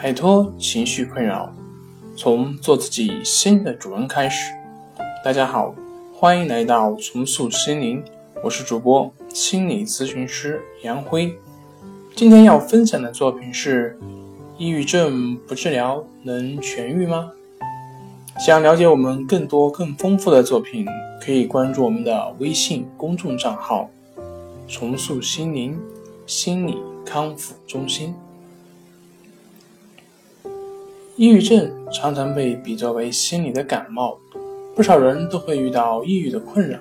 摆脱情绪困扰，从做自己新的主人开始。大家好，欢迎来到重塑心灵，我是主播心理咨询师杨辉。今天要分享的作品是：抑郁症不治疗能痊愈吗？想了解我们更多更丰富的作品，可以关注我们的微信公众账号“重塑心灵心理康复中心”。抑郁症常常被比作为心理的感冒，不少人都会遇到抑郁的困扰。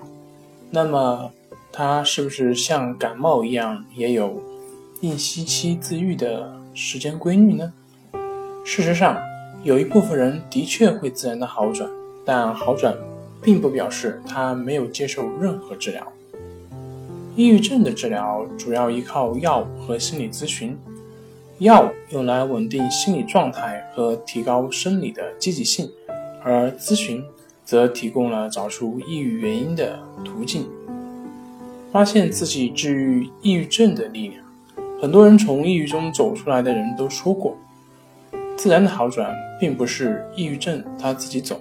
那么，它是不是像感冒一样，也有应吸期自愈的时间规律呢？事实上，有一部分人的确会自然的好转，但好转并不表示他没有接受任何治疗。抑郁症的治疗主要依靠药物和心理咨询。药物用来稳定心理状态和提高生理的积极性，而咨询则提供了找出抑郁原因的途径，发现自己治愈抑郁症的力量。很多人从抑郁中走出来的人都说过，自然的好转并不是抑郁症他自己走，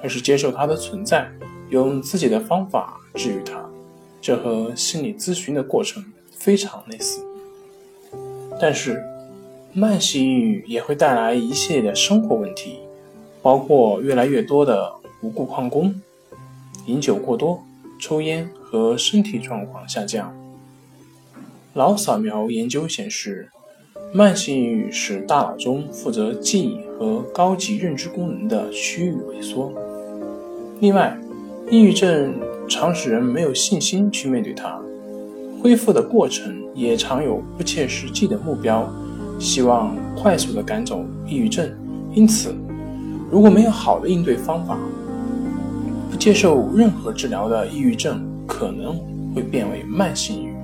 而是接受它的存在，用自己的方法治愈它。这和心理咨询的过程非常类似，但是。慢性抑郁也会带来一系列的生活问题，包括越来越多的无故旷工、饮酒过多、抽烟和身体状况下降。脑扫描研究显示，慢性抑郁使大脑中负责记忆和高级认知功能的区域萎缩。另外，抑郁症常使人没有信心去面对它，恢复的过程也常有不切实际的目标。希望快速的赶走抑郁症，因此，如果没有好的应对方法，不接受任何治疗的抑郁症可能会变为慢性抑郁。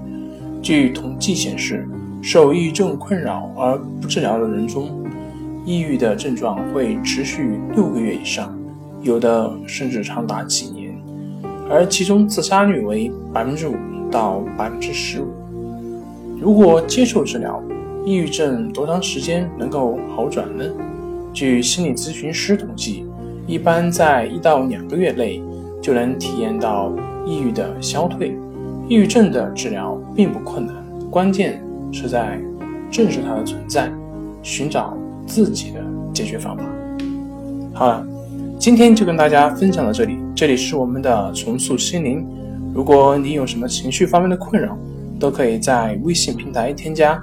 据统计显示，受抑郁症困扰而不治疗的人中，抑郁的症状会持续六个月以上，有的甚至长达几年，而其中自杀率为百分之五到百分之十五。如果接受治疗，抑郁症多长时间能够好转呢？据心理咨询师统计，一般在一到两个月内就能体验到抑郁的消退。抑郁症的治疗并不困难，关键是在正视它的存在，寻找自己的解决方法。好了，今天就跟大家分享到这里。这里是我们的重塑心灵。如果你有什么情绪方面的困扰，都可以在微信平台添加。